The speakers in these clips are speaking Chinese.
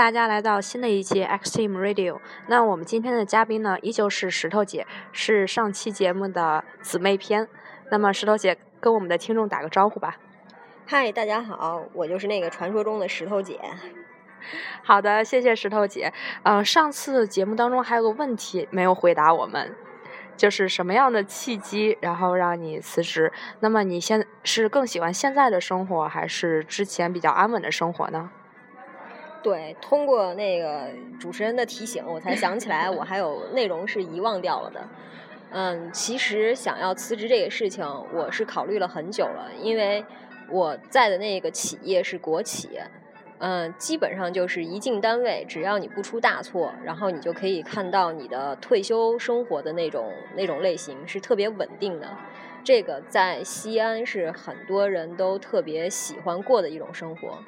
大家来到新的一期 X Team Radio。那我们今天的嘉宾呢，依旧是石头姐，是上期节目的姊妹篇。那么石头姐跟我们的听众打个招呼吧。嗨，大家好，我就是那个传说中的石头姐。好的，谢谢石头姐。嗯，上次节目当中还有个问题没有回答我们，就是什么样的契机，然后让你辞职？那么你现是更喜欢现在的生活，还是之前比较安稳的生活呢？对，通过那个主持人的提醒，我才想起来我还有内容是遗忘掉了的。嗯，其实想要辞职这个事情，我是考虑了很久了，因为我在的那个企业是国企，嗯，基本上就是一进单位，只要你不出大错，然后你就可以看到你的退休生活的那种那种类型是特别稳定的。这个在西安是很多人都特别喜欢过的一种生活。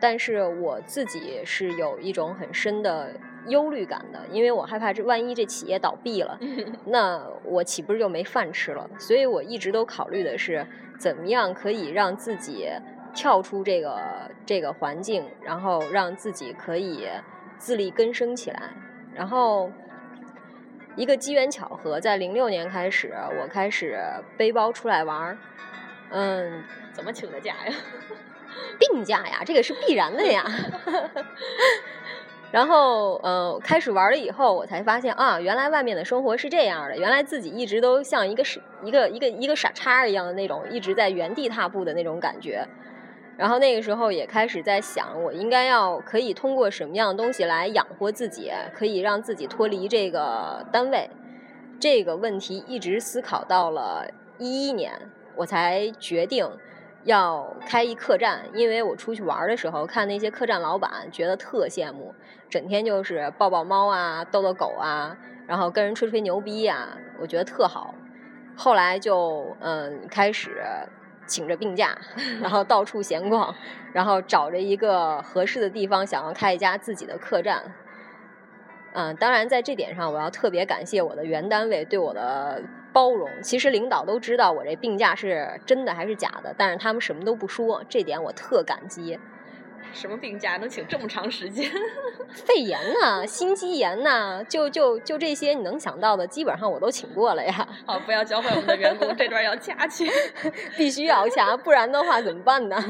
但是我自己是有一种很深的忧虑感的，因为我害怕这万一这企业倒闭了，那我岂不是就没饭吃了？所以我一直都考虑的是，怎么样可以让自己跳出这个这个环境，然后让自己可以自力更生起来。然后一个机缘巧合，在零六年开始，我开始背包出来玩儿。嗯，怎么请的假呀？病假呀，这个是必然的呀。然后，呃，开始玩了以后，我才发现啊，原来外面的生活是这样的。原来自己一直都像一个是一个一个一个傻叉一样的那种，一直在原地踏步的那种感觉。然后那个时候也开始在想，我应该要可以通过什么样的东西来养活自己，可以让自己脱离这个单位。这个问题一直思考到了一一年，我才决定。要开一客栈，因为我出去玩的时候看那些客栈老板，觉得特羡慕，整天就是抱抱猫啊，逗逗狗啊，然后跟人吹吹牛逼呀，我觉得特好。后来就嗯开始请着病假，然后到处闲逛，然后找着一个合适的地方，想要开一家自己的客栈。嗯，当然在这点上，我要特别感谢我的原单位对我的。包容，其实领导都知道我这病假是真的还是假的，但是他们什么都不说，这点我特感激。什么病假能请这么长时间？肺炎呐，心肌炎呐，就就就这些你能想到的，基本上我都请过了呀。好，不要教坏我们的员工，这段要掐去，必须要掐，不然的话怎么办呢？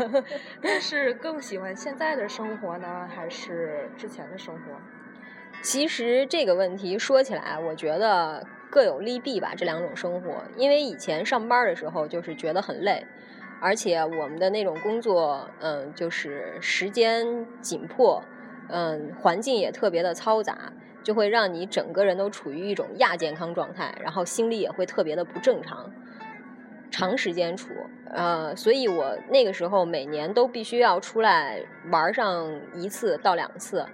但是更喜欢现在的生活呢，还是之前的生活？其实这个问题说起来，我觉得。各有利弊吧，这两种生活。因为以前上班的时候就是觉得很累，而且我们的那种工作，嗯，就是时间紧迫，嗯，环境也特别的嘈杂，就会让你整个人都处于一种亚健康状态，然后心理也会特别的不正常。长时间处，呃，所以我那个时候每年都必须要出来玩上一次到两次。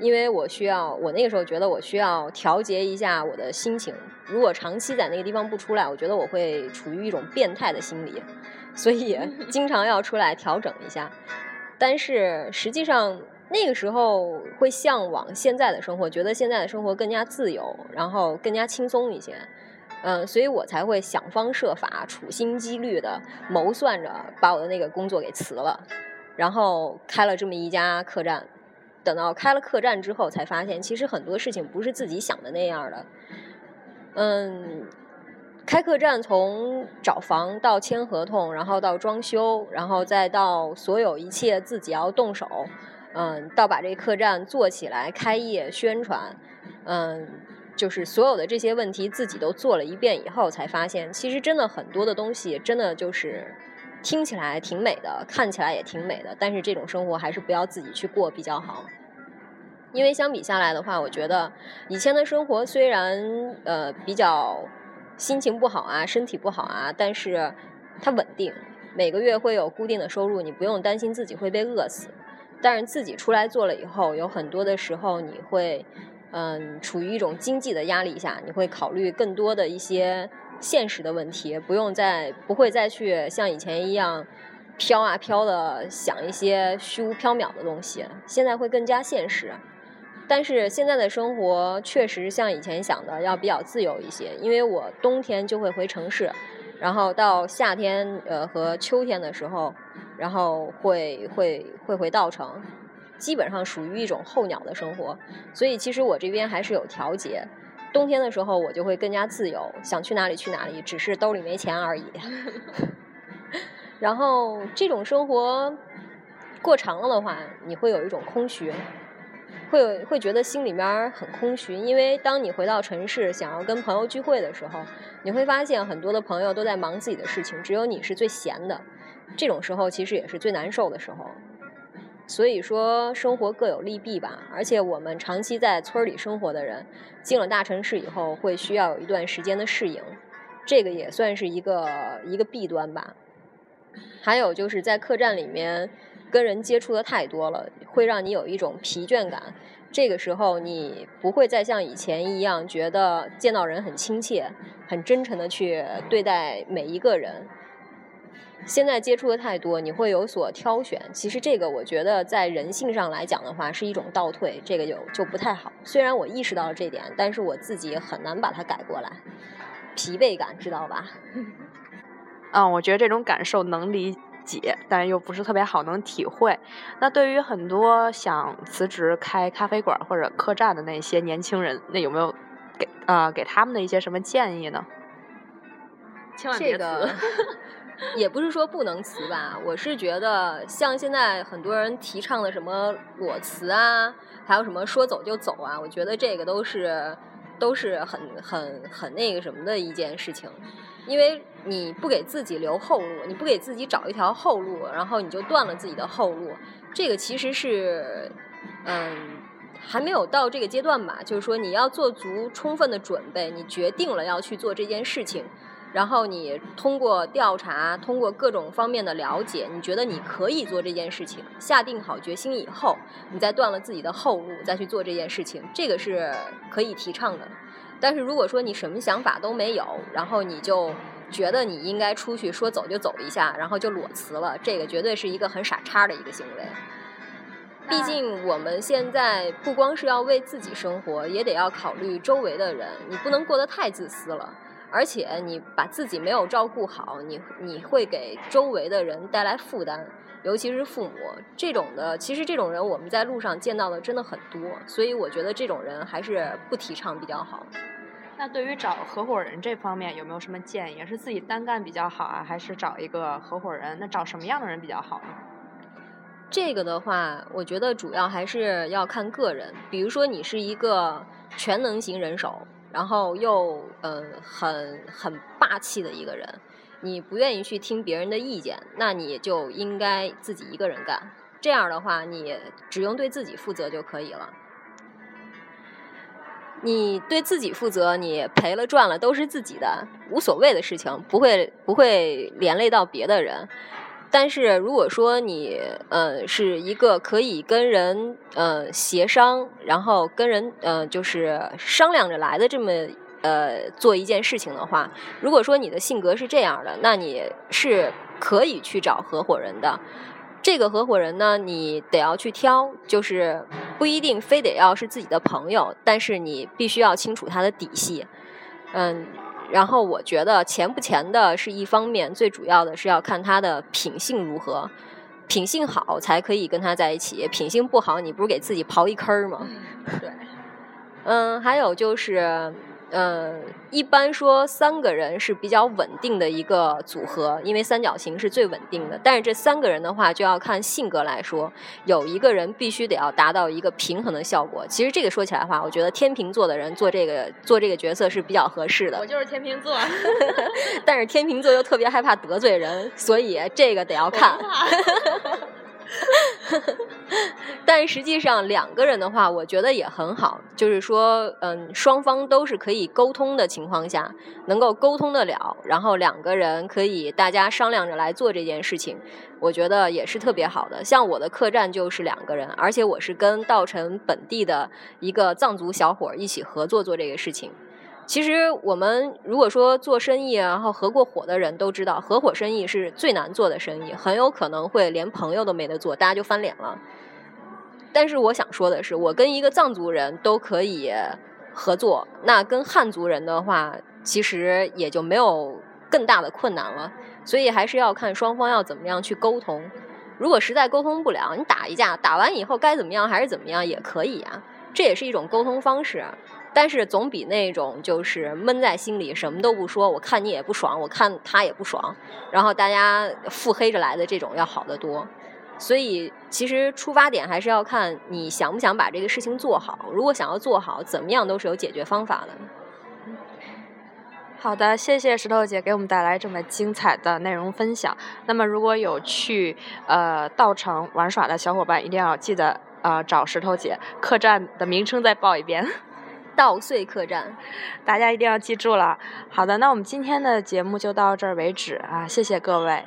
因为我需要，我那个时候觉得我需要调节一下我的心情。如果长期在那个地方不出来，我觉得我会处于一种变态的心理，所以经常要出来调整一下。但是实际上那个时候会向往现在的生活，觉得现在的生活更加自由，然后更加轻松一些。嗯，所以我才会想方设法、处心积虑的谋算着把我的那个工作给辞了，然后开了这么一家客栈。等到开了客栈之后，才发现其实很多事情不是自己想的那样的。嗯，开客栈从找房到签合同，然后到装修，然后再到所有一切自己要动手，嗯，到把这客栈做起来、开业、宣传，嗯，就是所有的这些问题自己都做了一遍以后，才发现其实真的很多的东西，真的就是。听起来挺美的，看起来也挺美的，但是这种生活还是不要自己去过比较好。因为相比下来的话，我觉得以前的生活虽然呃比较心情不好啊，身体不好啊，但是它稳定，每个月会有固定的收入，你不用担心自己会被饿死。但是自己出来做了以后，有很多的时候你会嗯处于一种经济的压力下，你会考虑更多的一些。现实的问题，不用再不会再去像以前一样飘啊飘的想一些虚无缥缈的东西。现在会更加现实，但是现在的生活确实像以前想的要比较自由一些。因为我冬天就会回城市，然后到夏天呃和秋天的时候，然后会会会回稻城。基本上属于一种候鸟的生活，所以其实我这边还是有调节。冬天的时候我就会更加自由，想去哪里去哪里，只是兜里没钱而已。然后这种生活过长了的话，你会有一种空虚，会有会觉得心里面很空虚，因为当你回到城市想要跟朋友聚会的时候，你会发现很多的朋友都在忙自己的事情，只有你是最闲的。这种时候其实也是最难受的时候。所以说，生活各有利弊吧。而且我们长期在村里生活的人，进了大城市以后，会需要有一段时间的适应，这个也算是一个一个弊端吧。还有就是在客栈里面跟人接触的太多了，会让你有一种疲倦感。这个时候，你不会再像以前一样觉得见到人很亲切、很真诚的去对待每一个人。现在接触的太多，你会有所挑选。其实这个我觉得在人性上来讲的话，是一种倒退，这个就就不太好。虽然我意识到了这点，但是我自己很难把它改过来。疲惫感，知道吧？嗯，我觉得这种感受能理解，但是又不是特别好能体会。那对于很多想辞职开咖啡馆或者客栈的那些年轻人，那有没有给啊给他们的一些什么建议呢？千万别辞。也不是说不能辞吧，我是觉得像现在很多人提倡的什么裸辞啊，还有什么说走就走啊，我觉得这个都是都是很很很那个什么的一件事情，因为你不给自己留后路，你不给自己找一条后路，然后你就断了自己的后路，这个其实是嗯还没有到这个阶段吧，就是说你要做足充分的准备，你决定了要去做这件事情。然后你通过调查，通过各种方面的了解，你觉得你可以做这件事情，下定好决心以后，你再断了自己的后路，再去做这件事情，这个是可以提倡的。但是如果说你什么想法都没有，然后你就觉得你应该出去说走就走一下，然后就裸辞了，这个绝对是一个很傻叉的一个行为。毕竟我们现在不光是要为自己生活，也得要考虑周围的人，你不能过得太自私了。而且你把自己没有照顾好，你你会给周围的人带来负担，尤其是父母这种的。其实这种人我们在路上见到的真的很多，所以我觉得这种人还是不提倡比较好。那对于找合伙人这方面有没有什么建议？是自己单干比较好啊，还是找一个合伙人？那找什么样的人比较好呢？这个的话，我觉得主要还是要看个人。比如说你是一个全能型人手。然后又嗯很很霸气的一个人，你不愿意去听别人的意见，那你就应该自己一个人干。这样的话，你只用对自己负责就可以了。你对自己负责，你赔了赚了都是自己的，无所谓的事情，不会不会连累到别的人。但是如果说你呃是一个可以跟人呃协商，然后跟人呃就是商量着来的这么呃做一件事情的话，如果说你的性格是这样的，那你是可以去找合伙人的。这个合伙人呢，你得要去挑，就是不一定非得要是自己的朋友，但是你必须要清楚他的底细，嗯。然后我觉得钱不钱的是一方面，最主要的是要看他的品性如何，品性好才可以跟他在一起，品性不好，你不是给自己刨一坑儿吗？对，嗯，还有就是。嗯，一般说三个人是比较稳定的一个组合，因为三角形是最稳定的。但是这三个人的话，就要看性格来说，有一个人必须得要达到一个平衡的效果。其实这个说起来的话，我觉得天秤座的人做这个做这个角色是比较合适的。我就是天秤座，但是天秤座又特别害怕得罪人，所以这个得要看。但实际上，两个人的话，我觉得也很好。就是说，嗯，双方都是可以沟通的情况下，能够沟通得了，然后两个人可以大家商量着来做这件事情，我觉得也是特别好的。像我的客栈就是两个人，而且我是跟稻城本地的一个藏族小伙一起合作做这个事情。其实我们如果说做生意，然后合过伙的人都知道，合伙生意是最难做的生意，很有可能会连朋友都没得做，大家就翻脸了。但是我想说的是，我跟一个藏族人都可以合作，那跟汉族人的话，其实也就没有更大的困难了。所以还是要看双方要怎么样去沟通。如果实在沟通不了，你打一架，打完以后该怎么样还是怎么样也可以呀，这也是一种沟通方式。但是总比那种就是闷在心里什么都不说，我看你也不爽，我看他也不爽，然后大家腹黑着来的这种要好得多。所以其实出发点还是要看你想不想把这个事情做好。如果想要做好，怎么样都是有解决方法的。好的，谢谢石头姐给我们带来这么精彩的内容分享。那么如果有去呃稻城玩耍的小伙伴，一定要记得呃找石头姐。客栈的名称再报一遍。稻穗客栈，大家一定要记住了。好的，那我们今天的节目就到这儿为止啊，谢谢各位。